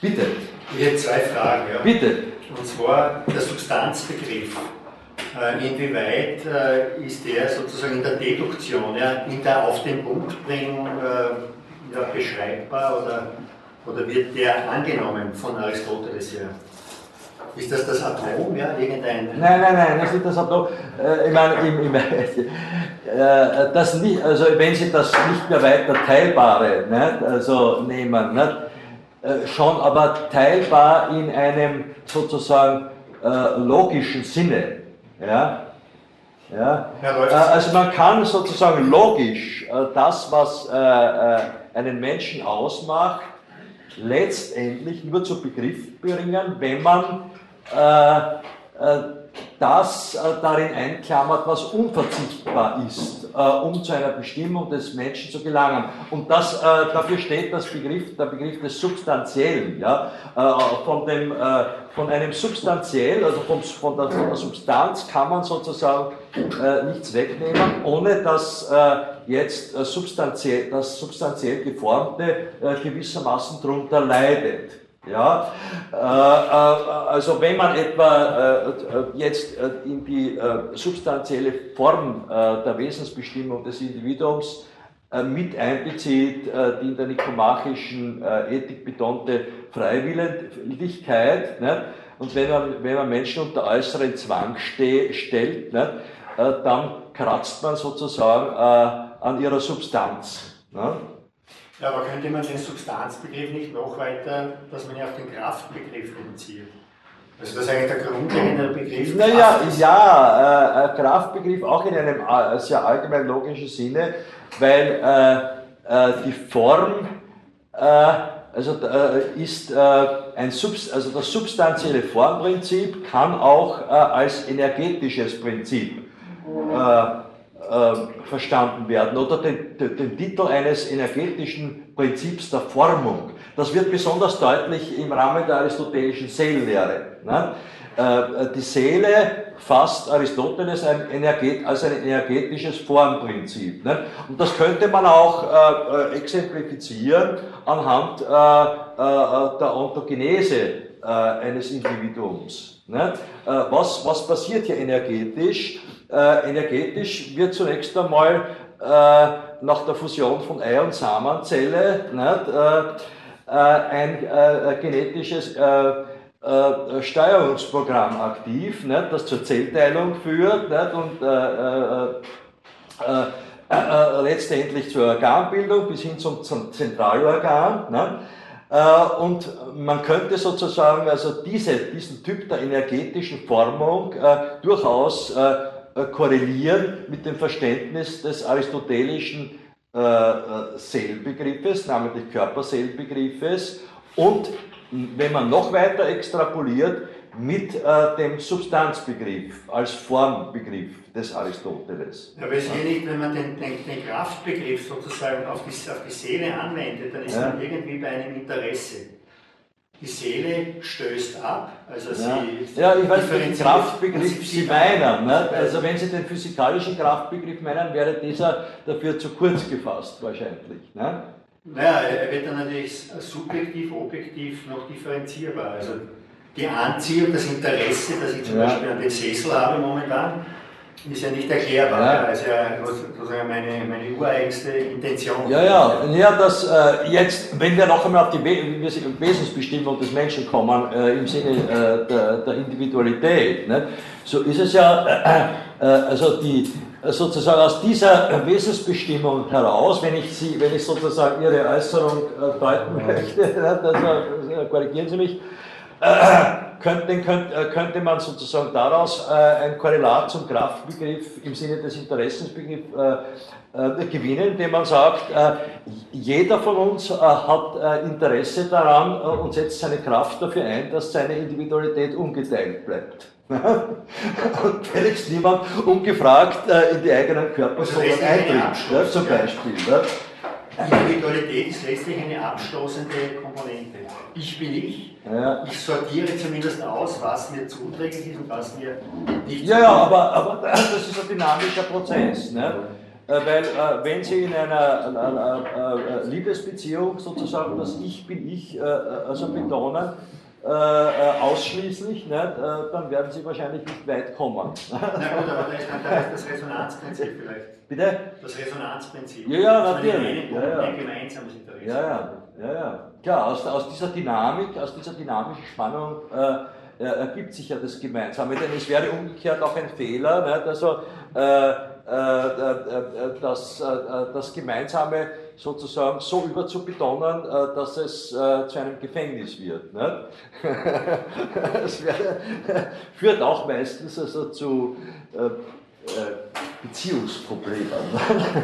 Bitte. Ich hätte zwei Fragen. Ja. Bitte. Und zwar der Substanzbegriff. Äh, inwieweit äh, ist der sozusagen in der Deduktion, ja, in der Auf den Punkt bringen, äh, ja, beschreibbar oder, oder wird der angenommen von Aristoteles her? Ist das das Atom, ja, irgendein... Nein, nein, nein, das ist nicht das Atom. Äh, ich meine, im, im, äh, das nicht, also wenn Sie das nicht mehr weiter Teilbare nicht, also nehmen, nicht, äh, schon aber teilbar in einem sozusagen logischen Sinne. Ja? Ja? Äh, also man kann sozusagen logisch äh, das, was äh, einen Menschen ausmacht, letztendlich nur zu Begriff bringen, wenn man das darin einklammert, was unverzichtbar ist, um zu einer Bestimmung des Menschen zu gelangen. Und das, dafür steht das Begriff, der Begriff des Substanziellen. Ja? von, dem, von einem Substanziell, also von, von, der, von der Substanz kann man sozusagen nichts wegnehmen, ohne dass jetzt substanziell, das substanziell Geformte gewissermaßen darunter leidet. Ja, äh, äh, also wenn man etwa äh, jetzt in die substanzielle Form der Wesensbestimmung des Individuums mit einbezieht, die in der nikomachischen Ethik betonte Freiwilligkeit, ne? und wenn man, wenn man Menschen unter äußeren Zwang ste stellt, ne? dann kratzt man sozusagen an ihrer Substanz. Ne? Ja, aber könnte man den Substanzbegriff nicht noch weiter, dass man ja auf den Kraftbegriff reduziert? Also das ist eigentlich der grundlegende Begriff. Naja, ja, äh, Kraftbegriff auch in einem äh, sehr allgemein logischen Sinne, weil äh, äh, die Form äh, also äh, ist ein Subst also das substanzielle Formprinzip kann auch als energetisches Prinzip äh, verstanden werden oder den, den, Titel eines energetischen Prinzips der Formung. Das wird besonders deutlich im Rahmen der aristotelischen Seelenlehre. Ne? Äh, die Seele fasst Aristoteles ein Energet, als ein energetisches Formprinzip. Ne? Und das könnte man auch äh, äh exemplifizieren anhand äh, der Ontogenese eines Individuums. Ne? Was, was passiert hier energetisch? Äh, energetisch wird zunächst einmal äh, nach der Fusion von Ei- und Samenzelle nicht, äh, äh ein äh, genetisches äh, Steuerungsprogramm aktiv, nicht, das zur Zellteilung führt nicht, und letztendlich zur Organbildung bis hin zum, zum Zentralorgan. Und man könnte sozusagen also diese, diesen Typ der energetischen Formung äh, durchaus äh, korrelieren mit dem Verständnis des aristotelischen äh, äh Seelbegriffes, namentlich Körperseelbegriffes und wenn man noch weiter extrapoliert, mit äh, dem Substanzbegriff als Formbegriff des Aristoteles. Ja, aber es ja nicht, wenn man den, den, den Kraftbegriff sozusagen auf die, auf die Seele anwendet, dann ist ja. man irgendwie bei einem Interesse die Seele stößt ab. Also ja. Sie ja, ich weiß, welchen Kraftbegriff Sie meinen. Ne? Also wenn Sie den physikalischen Kraftbegriff meinen, wäre dieser dafür zu kurz gefasst wahrscheinlich. Ne? Naja, er wird dann natürlich subjektiv, objektiv noch differenzierbar. Also die Anziehung, das Interesse, das ich zum ja. Beispiel an den Sessel habe momentan, ist ja nicht erklärbar. Ja. Also sozusagen meine, meine ureigenste Intention. Ja, ja, ja das, äh, jetzt, wenn wir noch einmal auf die Wesensbestimmung des Menschen kommen, äh, im Sinne äh, der, der, Individualität, ne? so ist es ja, äh, äh, also die, sozusagen aus dieser Wesensbestimmung heraus, wenn ich, Sie, wenn ich sozusagen Ihre Äußerung äh, deuten möchte, also, korrigieren Sie mich, könnte, könnte, äh, könnte man sozusagen daraus äh, ein Korrelat zum Kraftbegriff im Sinne des Interessensbegriffs äh, gewinnen, indem man sagt, jeder von uns hat Interesse daran und setzt seine Kraft dafür ein, dass seine Individualität ungeteilt bleibt. und fälligst niemand ungefragt in die eigenen Körperzonen also eintritt, zum Beispiel. Individualität ist letztlich eine abstoßende Komponente. Ich bin ich, ja. ich sortiere zumindest aus, was mir zuträglich ist und was mir nicht Ja, ja, aber, aber das ist ein dynamischer Prozess. Ne? Äh, weil äh, wenn Sie in einer, einer, einer, Liebesbeziehung sozusagen das Ich bin ich äh, also betonen, äh, ausschließlich, äh, dann werden Sie wahrscheinlich nicht weit kommen. Na gut, aber da ist das Resonanzprinzip vielleicht. Bitte? Das Resonanzprinzip. Ja, ja, natürlich. Ja, ja. Ein gemeinsames Interesse. Ja, ja, ja, ja. Klar, aus, aus dieser Dynamik, aus dieser dynamischen Spannung äh, ergibt sich ja das Gemeinsame, denn es wäre umgekehrt auch ein Fehler, nicht? also äh, äh, das, das Gemeinsame sozusagen so überzubetonen, äh, dass es äh, zu einem Gefängnis wird. das wäre, führt auch meistens also zu äh, Beziehungsproblemen,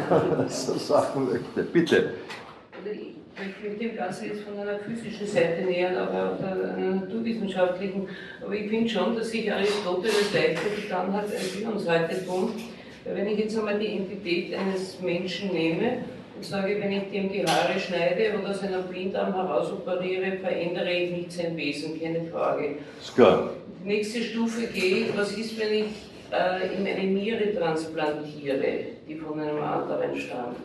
wenn man so sagen möchte. Bitte. Ich möchte dem Ganzen jetzt von einer physischen Seite nähern, aber auch einer naturwissenschaftlichen. Aber ich finde schon, dass sich Aristoteles leichter getan hat, als wir uns heute tun. Wenn ich jetzt einmal die Entität eines Menschen nehme und sage, wenn ich dem die Haare schneide oder seinen Blinddarm herausoperiere, verändere ich nicht sein Wesen, keine Frage. Ist klar. Nächste Stufe geht, was ist, wenn ich äh, ihm eine Niere transplantiere, die von einem anderen stammt?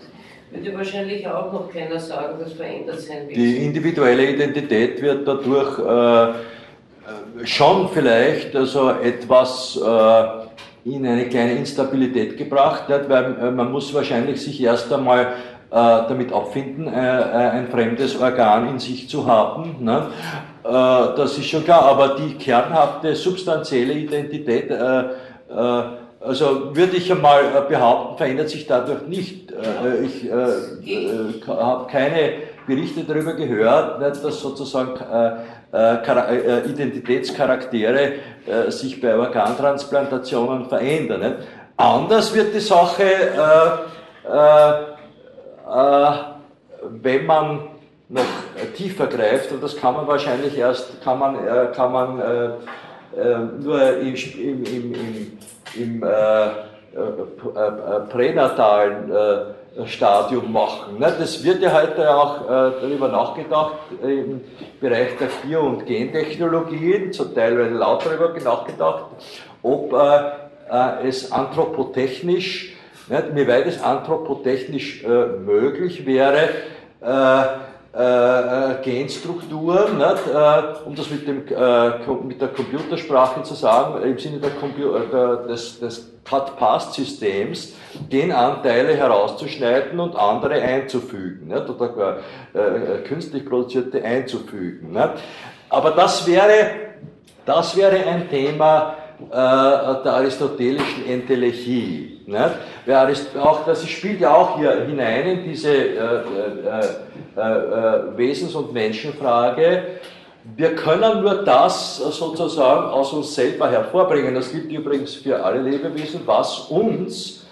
Würde wahrscheinlich auch noch keiner sagen, das verändert sein Wesen. Die individuelle Identität wird dadurch äh, äh schon vielleicht also etwas äh, in eine kleine Instabilität gebracht, nicht? weil äh, man muss wahrscheinlich sich erst einmal äh, damit abfinden, ein fremdes Organ in sich zu haben. Ne? Das ist schon klar, aber die kernhafte, substanzielle Identität, also würde ich einmal behaupten, verändert sich dadurch nicht. Ich habe keine Berichte darüber gehört, dass sozusagen Identitätscharaktere sich bei Organtransplantationen verändern. Anders wird die Sache äh, wenn man noch tiefer greift, und das kann man wahrscheinlich erst, kann man, äh, kann man äh, nur im, im, im, im pränatalen Stadium machen. Ne? Das wird ja heute auch darüber nachgedacht im Bereich der Bio- und Gentechnologien, zum Teil laut darüber nachgedacht, ob es anthropotechnisch nicht? Wie weit es anthropotechnisch äh, möglich wäre, äh, äh, Genstrukturen, nicht? Äh, um das mit, dem, äh, mit der Computersprache zu sagen, im Sinne der der, des, des Cut-Past-Systems, Genanteile herauszuschneiden und andere einzufügen, nicht? oder künstlich produzierte einzufügen. Nicht? Aber das wäre, das wäre ein Thema der aristotelischen Entelechie. Nicht? auch, das spielt ja auch hier hinein in diese äh, äh, äh, äh, Wesens- und Menschenfrage. Wir können nur das sozusagen aus uns selber hervorbringen. Das gilt übrigens für alle Lebewesen, was uns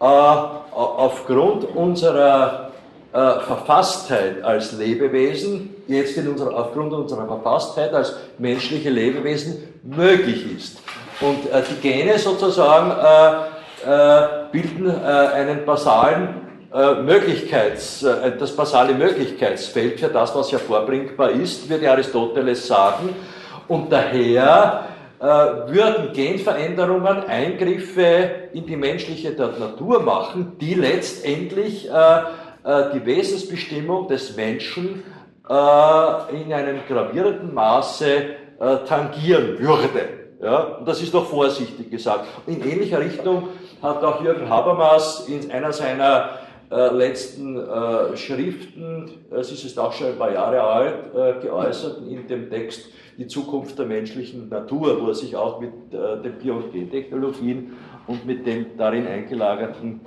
äh, aufgrund unserer äh, Verfasstheit als Lebewesen, jetzt in unserer, aufgrund unserer Verfasstheit als menschliche Lebewesen möglich ist. Und die Gene sozusagen äh, bilden äh, einen basalen äh, Möglichkeits, das basale Möglichkeitsfeld für das, was hervorbringbar ist, würde Aristoteles sagen. Und daher würden Genveränderungen Eingriffe in die menschliche Natur machen, die letztendlich die Wesensbestimmung des Menschen in einem gravierenden Maße tangieren würde. Ja, und das ist noch vorsichtig gesagt. In ähnlicher Richtung hat auch Jürgen Habermas in einer seiner äh, letzten äh, Schriften, es ist jetzt auch schon ein paar Jahre alt, äh, geäußert in dem Text Die Zukunft der menschlichen Natur, wo er sich auch mit äh, den Bio- und Gentechnologien und mit den darin eingelagerten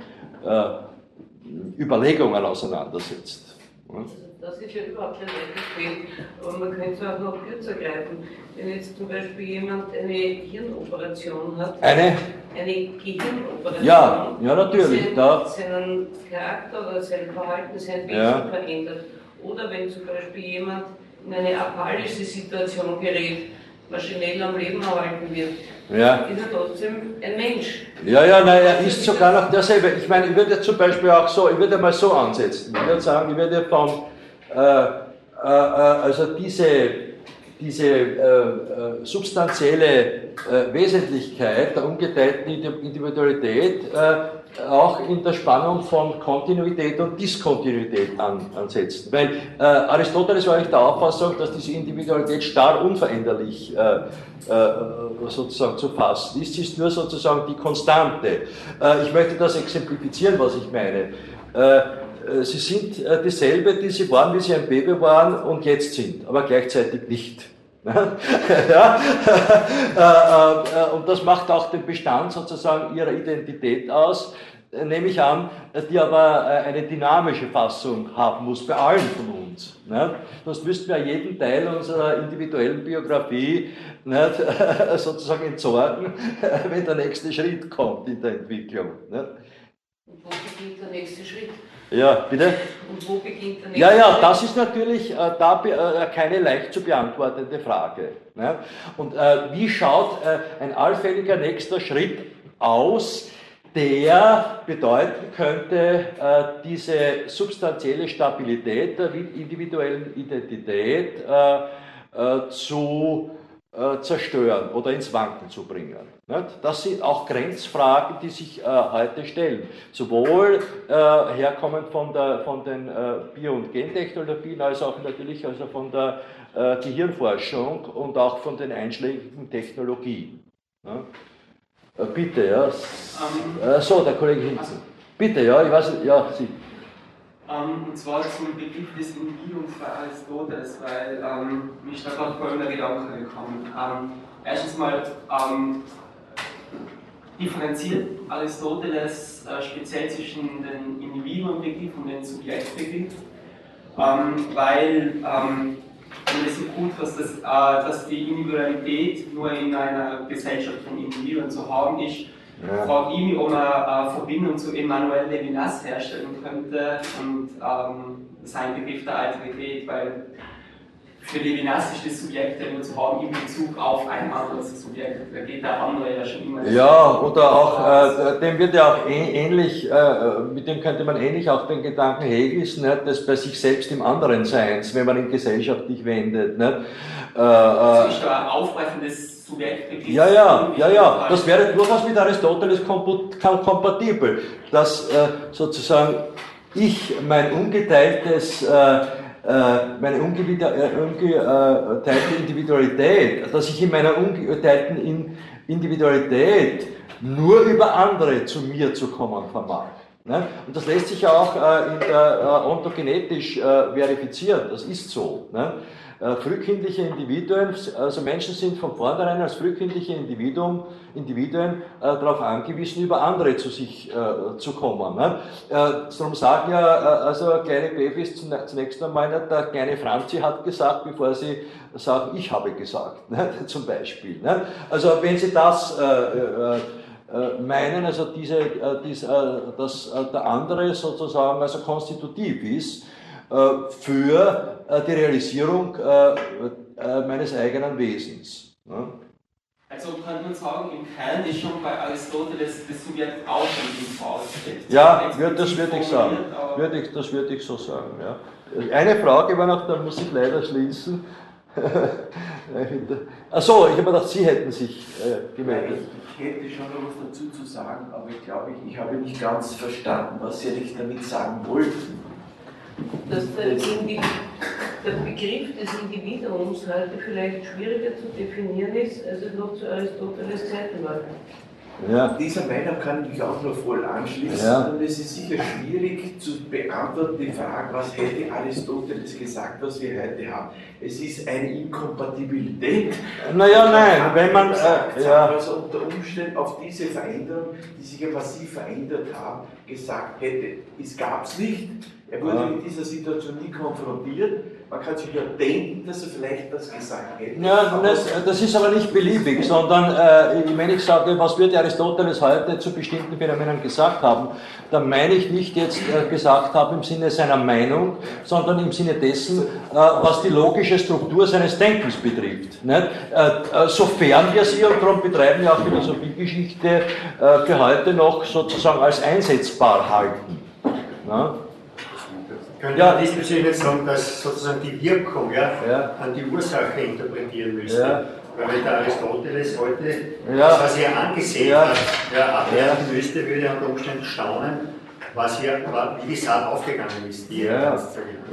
Überlegungen auseinandersetzt. Also das ist ja überhaupt kein leichtes Feld, aber man könnte es auch noch kürzer greifen. Wenn jetzt zum Beispiel jemand eine Hirnoperation hat, eine, eine Gehirnoperation, ja, ja natürlich, sein, da, seinen Charakter oder sein Verhalten, sein Wesen Ja. verändert. Oder wenn zum Beispiel jemand in eine apalische Situation gerät, maschinell am Leben erhalten wird, ja. ist er trotzdem ein Mensch. Ja, ja, nein, er ist sogar noch derselbe. Ich meine, ich würde zum Beispiel auch so, ich würde mal so ansetzen. Ich würde sagen, ich würde äh, also diese, diese äh, äh, substanzielle äh, Wesentlichkeit der ungeteilten Indi- Individualität äh, auch in der Spannung von Kontinuität und Diskontinuität an, ansetzen. Weil äh, Aristoteles war eigentlich der Auffassung, dass diese Individualität starr unveränderlich äh, äh, sozusagen zu fassen ist. Sie ist nur sozusagen die Konstante. Äh, ich möchte das exemplifizieren, was ich meine. Äh, Sie sind äh, dieselbe, die Sie waren, wie Sie ein Baby waren und jetzt sind, aber gleichzeitig nicht. ja? Äh, und das macht auch den Bestand sozusagen Ihrer Identität aus, nehme ich an, die aber eine dynamische Fassung haben muss bei allen von uns. Ne? Sonst müssten wir jeden Teil unserer individuellen Biografie nicht, sozusagen entsorgen, wenn der nächste Schritt kommt in der Entwicklung. Nicht? Und wo beginnt der nächste Schritt? Ja, bitte? Und wo beginnt der nächste Ja, ja, das ist natürlich äh, da äh, keine leicht zu beantwortende Frage. Ne? Und äh, wie schaut äh, ein allfälliger nächster Schritt aus, der bedeuten könnte, äh, diese substanzielle Stabilität der individuellen Identität äh, zu äh, zerstören oder ins Wanken zu bringen. Nicht? Das sind auch Grenzfragen, die sich äh, heute stellen. Sowohl äh, herkommend von, der, von den Bio- und Gentechnologien, als auch natürlich also von der Gehirnforschung und auch von den einschlägigen Technologien. Äh, bitte, ja. Ähm, Äh, so, der Kollege hinten. Bitte, ja, ich weiß, ja, Sie. Ähm, und zwar zum Begriff des Individuums bei Aristoteles, weil ähm, ist da gerade folgender Gedanke gekommen. Ähm, erstens mal ähm, differenziert Aristoteles äh, speziell zwischen den Individuenbegriff und den Subjektbegriff, ähm, weil und es ist gut, dass, das, äh, dass die Individualität nur in einer Gesellschaft von Individuen zu haben ist, Ja. mich, ob man eine Verbindung zu Emmanuel Levinas herstellen könnte und ähm, sein Begriff der Alterität, weil für Levinas ist das Subjekt ja nur zu haben in Bezug auf ein anderes Subjekt. Da geht der andere ja schon immer. Ja, oder auch, äh, dem wird ja auch äh- ähnlich, äh, mit dem könnte man ähnlich auch den Gedanken Hegels, nicht, dass bei sich selbst im anderen Seins, wenn man ihn gesellschaftlich wendet. Nicht, äh, Das äh, ist ein Aufbrechen des Subjektbegriffs. ja, ja, ja, ja, das wäre durchaus mit Aristoteles kompatibel, dass äh, sozusagen ich mein ungeteiltes, äh, äh, meine ungewida- äh, ungeteilte Individualität, dass ich in meiner ungeteilten In Individualität nur über andere zu mir zu kommen vermag. Ne? Und das lässt sich auch äh, der, äh, ontogenetisch äh, verifizieren, das ist so. Ne? Äh, frühkindliche Individuen, also Menschen sind von vornherein als frühkindliche Individuum, Individuen äh, darauf angewiesen, über andere zu sich äh, zu kommen. Ne? Äh, darum sagen ja äh, also kleine Babys zunächst einmal, nicht, der kleine Franzi hat gesagt, bevor sie sagen, ich habe gesagt, ne? zum Beispiel. Ne? Also wenn Sie das äh, meinen, also diese, dies, dass der andere sozusagen also konstitutiv ist für die Realisierung äh, äh, meines eigenen Wesens. ne? Also könnte man sagen, im Kern ist schon bei Aristoteles das Subjekt auch schon im vorausgesetzt. Ja, wird, das würde ich sagen. Würde ich, das würde ich so sagen. Ja. Eine Frage war noch, da muss ich leider schließen. Achso, ich habe gedacht, Sie hätten sich äh, gemeldet. Ich hätte schon noch was dazu zu sagen, aber ich glaube, ich, ich habe nicht ganz verstanden, was Sie eigentlich damit sagen wollten. Dass der Indi der Begriff des Individuums heute vielleicht schwieriger zu definieren ist, als es noch zu Aristoteles Zeiten war. Ja. Dieser Meinung kann ich auch nur voll anschließen. Ja. Und es ist sicher schwierig zu beantworten, die Frage, was hätte Aristoteles gesagt, was wir heute haben. Es ist eine Inkompatibilität. Naja, nein, wenn man. Gesagt, Äh, ja. Also unter Umständen auf diese Veränderung, die sich ja massiv verändert haben, gesagt hätte, es gab es nicht. Er wurde Ja. mit dieser Situation nie konfrontiert. Man kann sich ja denken, dass er vielleicht das gesagt hätte. Ja, das, das ist aber nicht beliebig, sondern äh, wenn ich sage, was würde Aristoteles heute zu bestimmten Phänomenen gesagt haben, dann meine ich nicht jetzt äh, gesagt haben im Sinne seiner Meinung, sondern im Sinne dessen, äh, was die logische Struktur seines Denkens betrifft. Nicht? Äh, äh, sofern wir sie, und darum betreiben wir auch Philosophiegeschichte, äh, für heute noch sozusagen als einsetzbar halten. Na? Könnte Ja. man diesbezüglich nicht sagen, dass sozusagen die Wirkung ja, Ja. an die Ursache interpretieren müsste? Ja. Weil wenn der Aristoteles heute Ja. das, was er angesehen hat, ja, abwerten müsste, würde er unter Umständen staunen, was hier, wie die Saat aufgegangen ist, die Ja,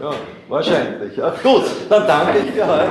ja, wahrscheinlich. Ja, gut, dann danke ich für heute.